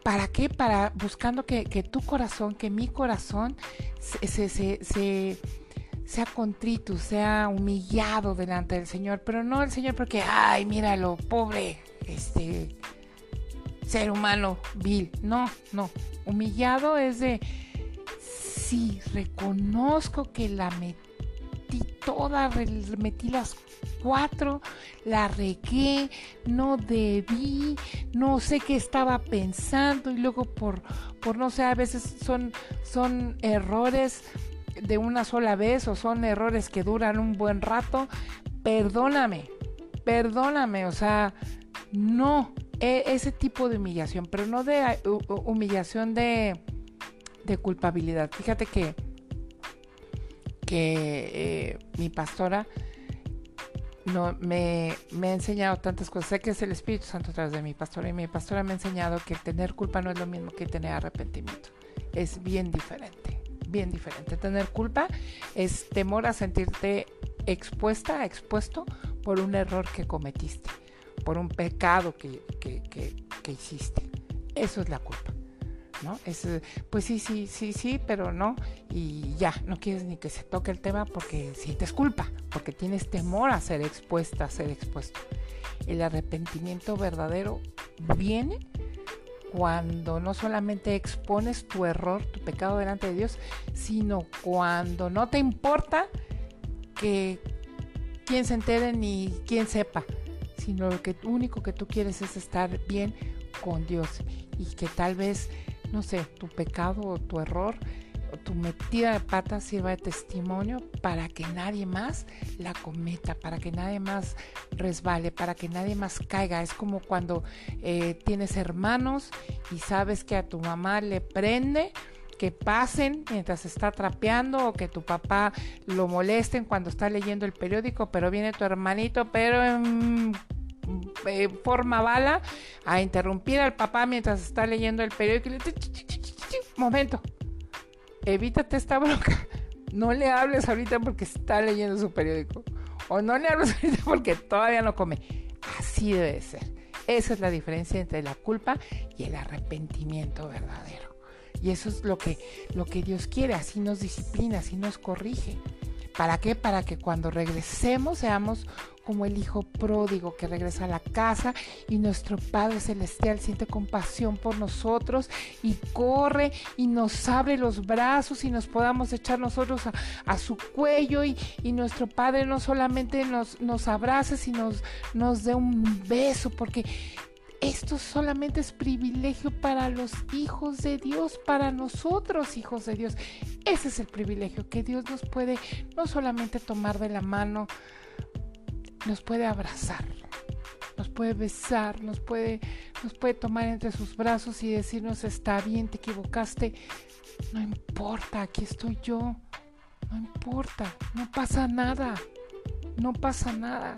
¿Para qué? Para buscando que, tu corazón, que mi corazón se, se, sea contrito, sea humillado delante del Señor, pero no el Señor porque, ay, míralo, pobre, este ser humano vil. No, no. Humillado es de, sí, reconozco que la metí toda, metí las cuatro, la regué, no debí, no sé qué estaba pensando y luego por, por no sé, a veces son, son errores de una sola vez o son errores que duran un buen rato, perdóname, perdóname, o sea, no, e, ese tipo de humillación, pero no de humillación de, de culpabilidad. Fíjate que, que eh, mi pastora no, me, me, ha enseñado tantas cosas. Sé que es el Espíritu Santo a través de mi pastora y mi pastora me ha enseñado que tener culpa no es lo mismo que tener arrepentimiento. Es bien diferente, bien diferente. Tener culpa es temor a sentirte expuesta, expuesto por un error que cometiste, por un pecado que, que, que, que hiciste. Eso es la culpa. Es, pues sí, sí, sí, sí, pero no. Y ya, no quieres ni que se toque el tema porque sientes culpa, porque tienes temor a ser expuesta, a ser expuesto. El arrepentimiento verdadero viene cuando no solamente expones tu error, tu pecado delante de Dios, sino cuando no te importa que quien se entere ni quien sepa, sino lo que único que tú quieres es estar bien con Dios y que tal vez no sé, tu pecado o tu error o tu metida de pata sirva de testimonio para que nadie más la cometa, para que nadie más resbale, para que nadie más caiga. Es como cuando eh, tienes hermanos y sabes que a tu mamá le prende que pasen mientras está trapeando o que tu papá lo molesten cuando está leyendo el periódico, pero viene tu hermanito, pero en eh, forma bala a interrumpir al papá mientras está leyendo el periódico y le momento, evítate esta bronca. No le hables ahorita porque está leyendo su periódico. O no le hables ahorita porque todavía no come. Así debe ser. Esa es la diferencia entre la culpa y el arrepentimiento verdadero. Y eso es lo que, lo que Dios quiere. Así nos disciplina, así nos corrige. ¿Para qué? Para que cuando regresemos seamos como el hijo pródigo que regresa a la casa y nuestro Padre Celestial siente compasión por nosotros y corre y nos abre los brazos y nos podamos echar nosotros a, su cuello y, nuestro Padre no solamente nos, nos abrace, sino nos, nos dé un beso porque esto solamente es privilegio para los hijos de Dios, para nosotros hijos de Dios. Ese es el privilegio que Dios nos puede no solamente tomar de la mano, nos puede abrazar, nos puede besar, nos puede, nos puede tomar entre sus brazos y decirnos está bien, te equivocaste, no importa, aquí estoy yo, no importa, no pasa nada, no pasa nada.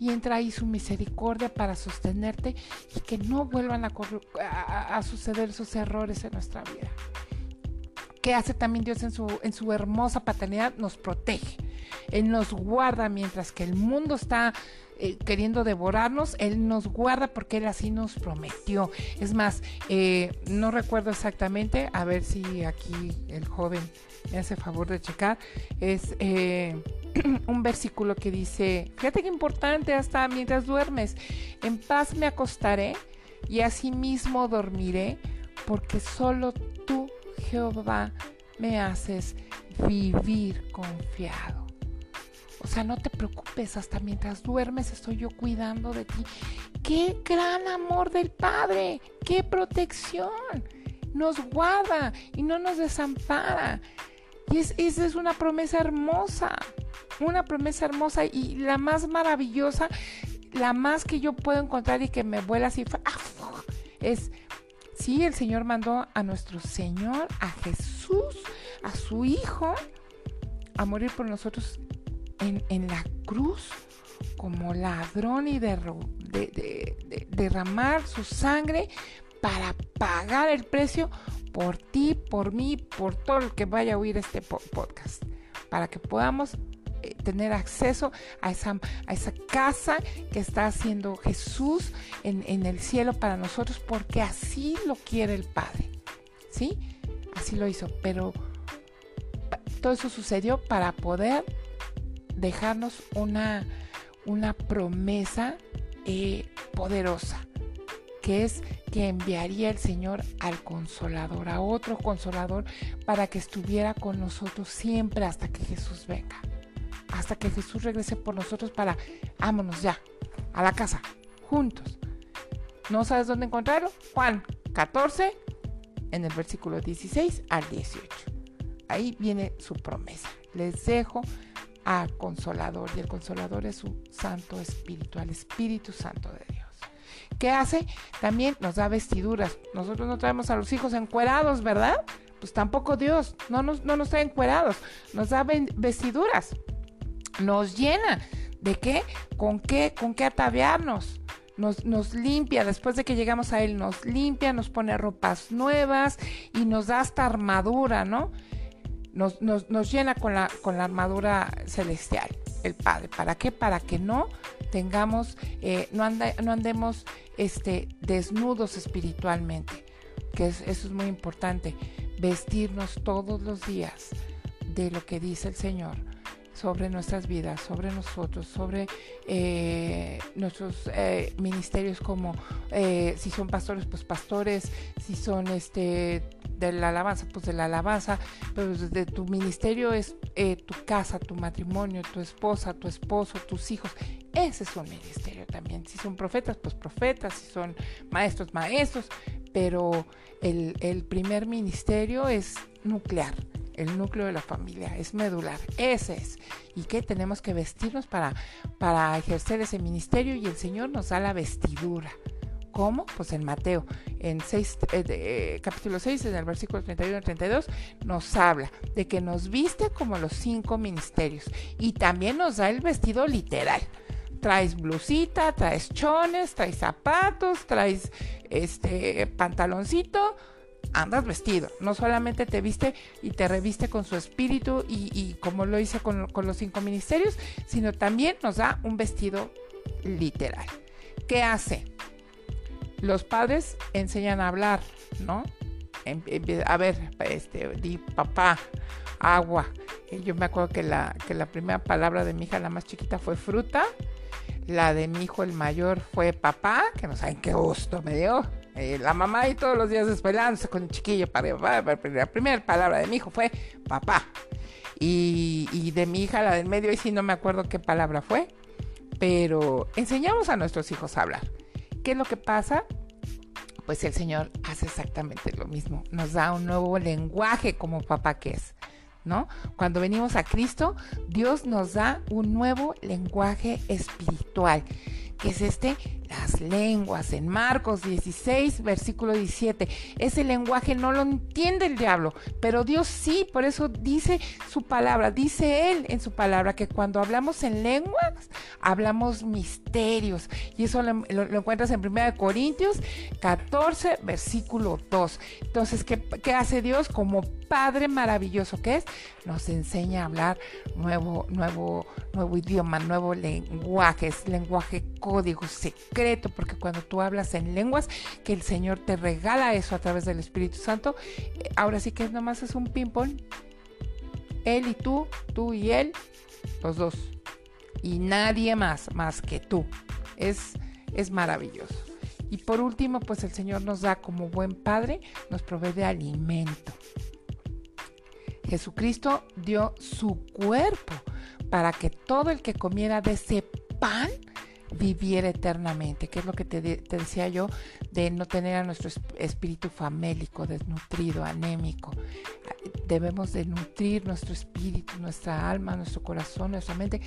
Y entra ahí su misericordia para sostenerte y que no vuelvan a, suceder esos errores en nuestra vida. ¿Qué hace también Dios en su, en su hermosa paternidad? Nos protege. Él nos guarda mientras que el mundo está eh, queriendo devorarnos, Él nos guarda porque Él así nos prometió. Es más, eh, no recuerdo exactamente, a ver si aquí el joven me hace favor de checar, es eh, un versículo que dice, fíjate qué importante hasta mientras duermes, en paz me acostaré y asimismo dormiré, porque solo tú Jehová, me haces vivir confiado. Sea, no te preocupes, hasta mientras duermes estoy yo cuidando de ti. Qué gran amor del Padre, qué protección. Nos guarda y no nos desampara. Y esa es una promesa hermosa, una promesa hermosa y la más maravillosa, la más que yo puedo encontrar y que me vuela así, es Sí, el Señor mandó a nuestro Señor, a Jesús, a su Hijo, a morir por nosotros en, la cruz como ladrón y derramar su sangre para pagar el precio por ti, por mí, por todo el que vaya a oír este podcast, para que podamos eh, tener acceso a esa, a esa casa que está haciendo Jesús en, en el cielo para nosotros, porque así lo quiere el Padre. ¿Sí? Así lo hizo. Pero todo eso sucedió para poder dejarnos una, una promesa eh, poderosa, que es que enviaría el Señor al consolador, a otro consolador, para que estuviera con nosotros siempre hasta que Jesús venga hasta que Jesús regrese por nosotros para, vámonos ya, a la casa, juntos. ¿No sabes dónde encontrarlo? Juan 14, en el versículo 16 al 18. Ahí viene su promesa. Les dejo a Consolador y el Consolador es su Santo Espíritu, al Espíritu Santo de Dios. ¿Qué hace? También nos da vestiduras. Nosotros no traemos a los hijos encuerados, ¿verdad? Pues tampoco Dios no nos, no nos trae encuerados, nos da vestiduras nos llena. ¿De qué? ¿Con qué? ¿Con qué ataviarnos? Nos, nos, limpia, después de que llegamos a Él, nos limpia, nos pone ropas nuevas y nos da hasta armadura, ¿no? Nos, nos, nos llena con la, con la armadura celestial, el Padre. ¿Para qué? Para que no tengamos, eh, no, no andemos este, desnudos espiritualmente, que eso es muy importante, vestirnos todos los días de lo que dice el Señor sobre nuestras vidas, sobre nosotros, sobre eh, nuestros eh, ministerios como eh, si son pastores, pues pastores, si son este de la alabanza, pues de la alabanza, pero de tu ministerio es tu casa, tu matrimonio, tu esposa, tu esposo, tus hijos. Ese es un ministerio también. Si son profetas, pues profetas, si son maestros, maestros, pero el, el primer ministerio es nuclear el núcleo de la familia, es medular, ese es. Y que tenemos que vestirnos para, para ejercer ese ministerio y el Señor nos da la vestidura. ¿Cómo? Pues en Mateo, en 6, eh, eh, capítulo 6, en el versículo 31 al 32, nos habla de que nos viste como los cinco ministerios y también nos da el vestido literal. Traes blusita, traes chones, traes zapatos, traes este pantaloncito, andas vestido, no solamente te viste y te reviste con su espíritu y, como lo hice con, los cinco ministerios, sino también nos da un vestido literal. ¿Qué hace? Los padres enseñan a hablar, ¿no? a ver, este, di papá, agua. yo me acuerdo que la, que la primera palabra de mi hija, la más chiquita, fue fruta. La de mi hijo, el mayor, fue papá, que no saben qué gusto me dio eh, la mamá y todos los días esperándose con el chiquillo para, la primera palabra de mi hijo fue papá. Y, de mi hija, la del medio, y sí no me acuerdo qué palabra fue, pero enseñamos a nuestros hijos a hablar. ¿Qué es lo que pasa? Pues el Señor hace exactamente lo mismo, nos da un nuevo lenguaje como papá que es. ¿No? Cuando venimos a Cristo, Dios nos da un nuevo lenguaje espiritual, que es este las lenguas en Marcos 16, versículo 17. Ese lenguaje no lo entiende el diablo, pero Dios sí, por eso dice su palabra, dice Él en su palabra que cuando hablamos en lenguas, hablamos misterios. Y eso lo, encuentras en 1 Corintios 14, versículo 2. Entonces, ¿qué, ¿qué hace Dios como Padre maravilloso que es? Nos enseña a hablar nuevo, nuevo, nuevo idioma, nuevo lenguaje, es lenguaje código secreto, porque cuando tú hablas en lenguas, que el Señor te regala eso a través del Espíritu Santo, eh, ahora sí que nomás es un ping-pong. Él y tú, tú y él, los dos. Y nadie más, más que tú. Es, es maravilloso. Y por último, pues el Señor nos da como buen Padre, nos provee de alimento. Jesucristo dio su cuerpo para que todo el que comiera de ese pan viviera eternamente, que es lo que te, decía yo de no tener a nuestro espíritu famélico, desnutrido, anémico. Debemos de nutrir nuestro espíritu, nuestra alma, nuestro corazón, nuestra mente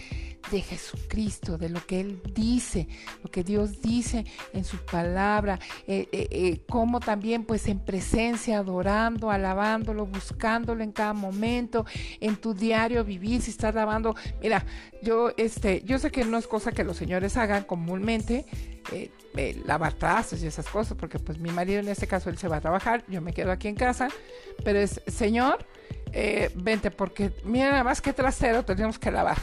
de Jesucristo, de lo que Él dice, lo que Dios dice en su palabra, eh, eh, eh, como también pues en presencia, adorando, alabándolo, buscándolo en cada momento, en tu diario vivir, si estás lavando, mira, yo, este, yo sé que no es cosa que los señores hagan comúnmente, eh, eh, lavar trastos y esas cosas, porque pues mi marido en este caso él se va a trabajar, yo me quedo aquí en casa, pero es, señor, eh, vente, porque mira nada más que trasero tenemos que lavar,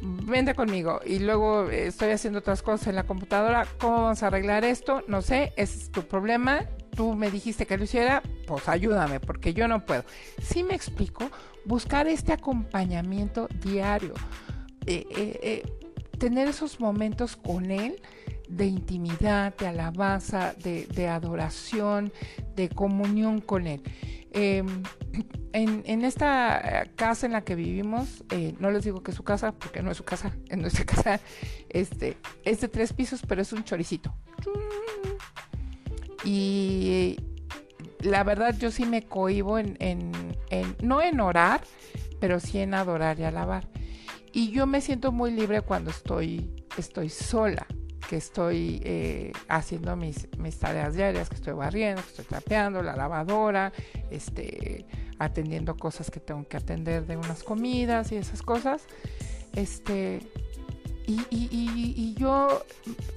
vente conmigo y luego estoy haciendo otras cosas en la computadora, ¿cómo vamos a arreglar esto? No sé, es tu problema, tú me dijiste que lo hiciera, pues ayúdame, porque yo no puedo. Si me explico, buscar este acompañamiento diario tener esos momentos con Él de intimidad, de alabanza, de, adoración, de comunión con Él. Em, en, esta casa en la que vivimos, no les digo que es su casa, porque no es su casa, en nuestra casa este, es de tres pisos, pero es un choricito. Y la verdad yo sí me cohibo en, en, no en orar, pero sí en adorar y alabar. Y yo me siento muy libre cuando estoy, estoy sola, que estoy eh, haciendo mis, tareas diarias, que estoy barriendo, que estoy trapeando, la lavadora, este, atendiendo cosas que tengo que atender de unas comidas y esas cosas. Este, y, y, yo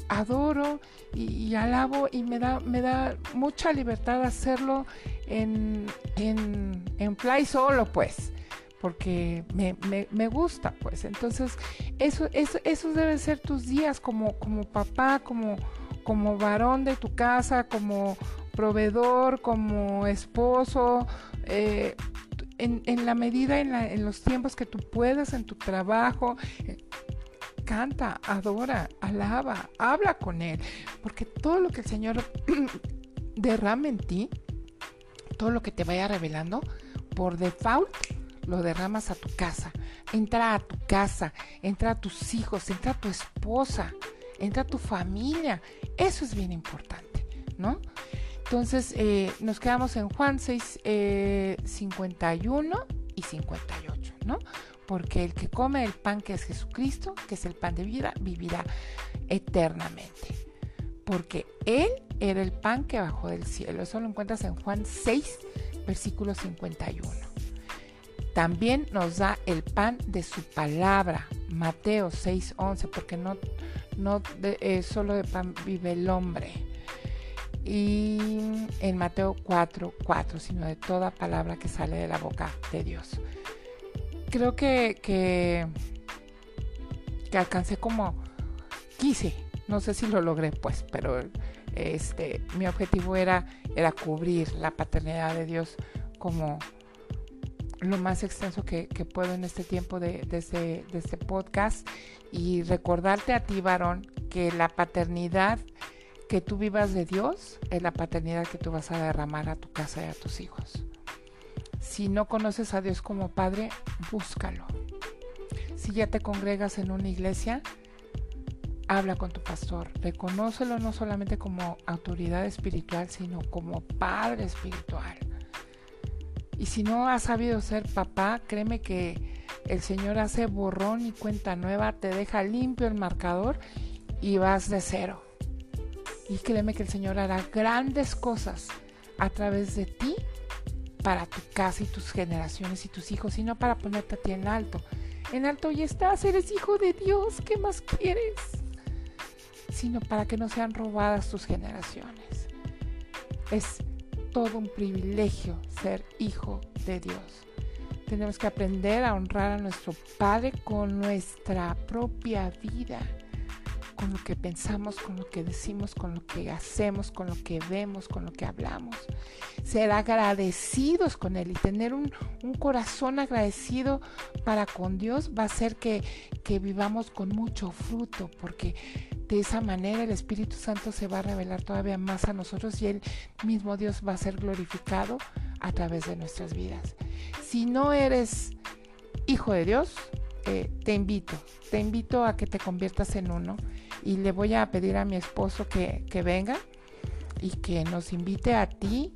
adoro y, alabo y me da, me da mucha libertad hacerlo en, en, en solo, pues porque me, me, gusta, pues. Entonces, eso, eso, eso deben ser tus días como, como papá, como, como varón de tu casa, como proveedor, como esposo, eh, en, en, la medida, en, los tiempos que tú puedas, en tu trabajo. Canta, adora, alaba, habla con Él, porque todo lo que el Señor derrame en ti, todo lo que te vaya revelando, por default lo derramas a tu casa. Entra a tu casa, entra a tus hijos, entra a tu esposa, entra a tu familia. Eso es bien importante, ¿no? Entonces eh, nos quedamos en Juan 6, 51 eh, y 58, ¿no? Porque el que come el pan que es Jesucristo, que es el pan de vida, vivirá eternamente. Porque Él era el pan que bajó del cielo. Eso lo encuentras en Juan 6, versículo 51. También nos da el pan de su palabra, Mateo 6:11, porque no, no solo de pan vive el hombre. Y en Mateo 4:4, sino de toda palabra que sale de la boca de Dios. Creo que, que, que alcancé como quise, no sé si lo logré pues, pero este, mi objetivo era, era cubrir la paternidad de Dios como lo más extenso que, puedo en este tiempo de, este, de, este, podcast y recordarte a ti, varón, que la paternidad que tú vivas de Dios es la paternidad que tú vas a derramar a tu casa y a tus hijos. Si no conoces a Dios como Padre, búscalo. Si ya te congregas en una iglesia, habla con tu pastor. Reconócelo no solamente como autoridad espiritual, sino como Padre espiritual. Y si no has sabido ser papá, créeme que el Señor hace borrón y cuenta nueva, te deja limpio el marcador y vas de cero. Y créeme que el Señor hará grandes cosas a través de ti para tu casa y tus generaciones y tus hijos, y no para ponerte a ti en alto. En alto y estás, eres hijo de Dios, ¿qué más quieres? Sino para que no sean robadas tus generaciones. Es todo un privilegio ser hijo de Dios. Tenemos que aprender a honrar a nuestro Padre con nuestra propia vida con lo que pensamos, con lo que decimos, con lo que hacemos, con lo que vemos, con lo que hablamos. Ser agradecidos con Él y tener un, corazón agradecido para con Dios va a hacer que, que vivamos con mucho fruto, porque de esa manera el Espíritu Santo se va a revelar todavía más a nosotros y el mismo Dios va a ser glorificado a través de nuestras vidas. Si no eres hijo de Dios, eh, te invito, te invito a que te conviertas en uno y le voy a pedir a mi esposo que, venga y que nos invite a ti,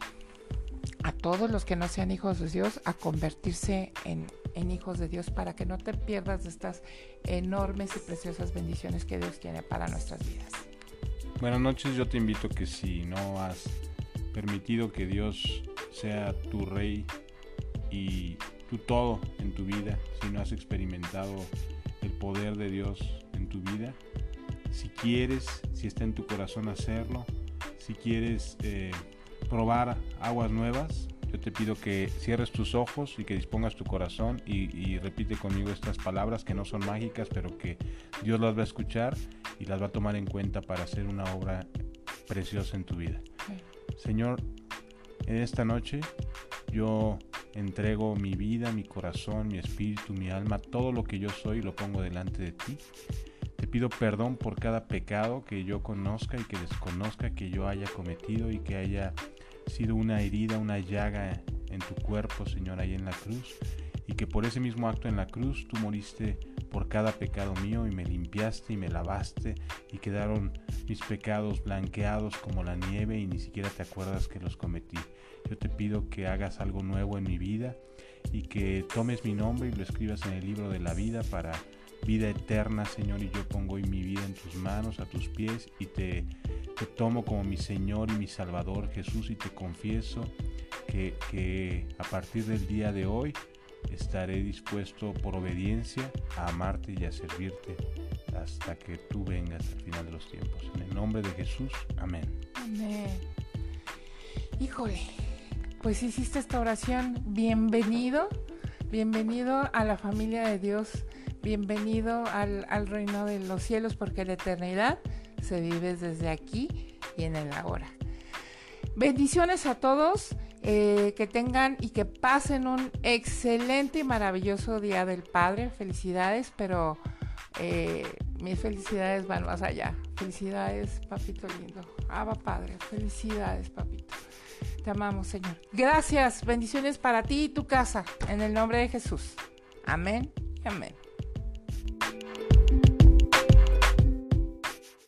a todos los que no sean hijos de Dios, a convertirse en, hijos de Dios para que no te pierdas de estas enormes y preciosas bendiciones que Dios tiene para nuestras vidas. Buenas noches, yo te invito que si no has permitido que Dios sea tu rey y tu todo en tu vida, si no has experimentado el poder de Dios en tu vida, si quieres, si está en tu corazón hacerlo, si quieres eh, probar aguas nuevas, yo te pido que cierres tus ojos y que dispongas tu corazón y, repite conmigo estas palabras que no son mágicas, pero que Dios las va a escuchar y las va a tomar en cuenta para hacer una obra preciosa en tu vida. Señor, en esta noche yo entrego mi vida, mi corazón, mi espíritu, mi alma, todo lo que yo soy lo pongo delante de ti te pido perdón por cada pecado que yo conozca y que desconozca que yo haya cometido y que haya sido una herida, una llaga en tu cuerpo, Señor, ahí en la cruz. Y que por ese mismo acto en la cruz tú moriste por cada pecado mío y me limpiaste y me lavaste y quedaron mis pecados blanqueados como la nieve y ni siquiera te acuerdas que los cometí. Yo te pido que hagas algo nuevo en mi vida y que tomes mi nombre y lo escribas en el libro de la vida para vida eterna, Señor, y yo pongo hoy mi vida en tus manos, a tus pies, y te, tomo como mi Señor y mi Salvador Jesús, y te confieso que, que a partir del día de hoy estaré dispuesto por obediencia a amarte y a servirte hasta que tú vengas al final de los tiempos. En el nombre de Jesús, amén. Amén. Híjole, pues hiciste esta oración. Bienvenido, bienvenido a la familia de Dios Bienvenido al, reino de los cielos porque la eternidad se vive desde aquí y en el ahora. Bendiciones a todos, eh, que tengan y que pasen un excelente y maravilloso Día del Padre. Felicidades, pero eh, mis felicidades van más allá. Felicidades, papito lindo. Aba Padre, felicidades, papito. Te amamos, Señor. Gracias, bendiciones para ti y tu casa, en el nombre de Jesús. Amén y amén.